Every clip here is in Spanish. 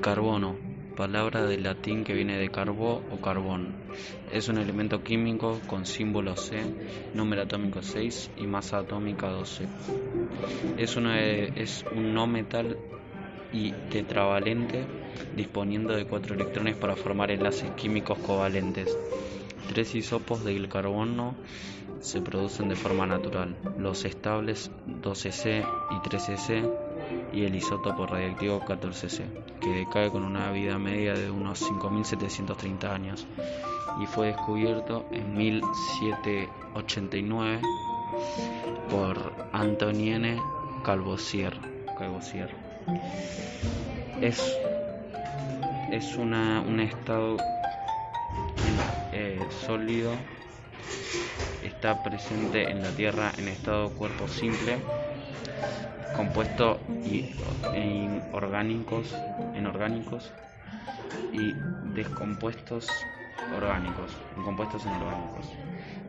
Carbono, palabra del latín que viene de carbo o carbón, es un elemento químico con símbolo C, número atómico 6 y masa atómica 12. Es, es un no metal y tetravalente disponiendo de cuatro electrones para formar enlaces químicos covalentes. Tres isopos del carbono se producen de forma natural, los estables 12C y 13C y el isótopo radiactivo 14C, que decae con una vida media de unos 5.730 años y fue descubierto en 1789 por Antonienne Calvosier. Es, es una, un estado eh, sólido, está presente en la Tierra en estado cuerpo simple compuesto y, en orgánicos, en orgánicos y descompuestos orgánicos, compuestos orgánicos.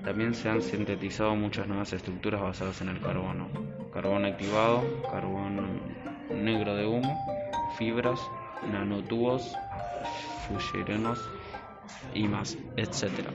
También se han sintetizado muchas nuevas estructuras basadas en el carbono. Carbono activado, carbono negro de humo, fibras, nanotubos, fullerenos y más, etc.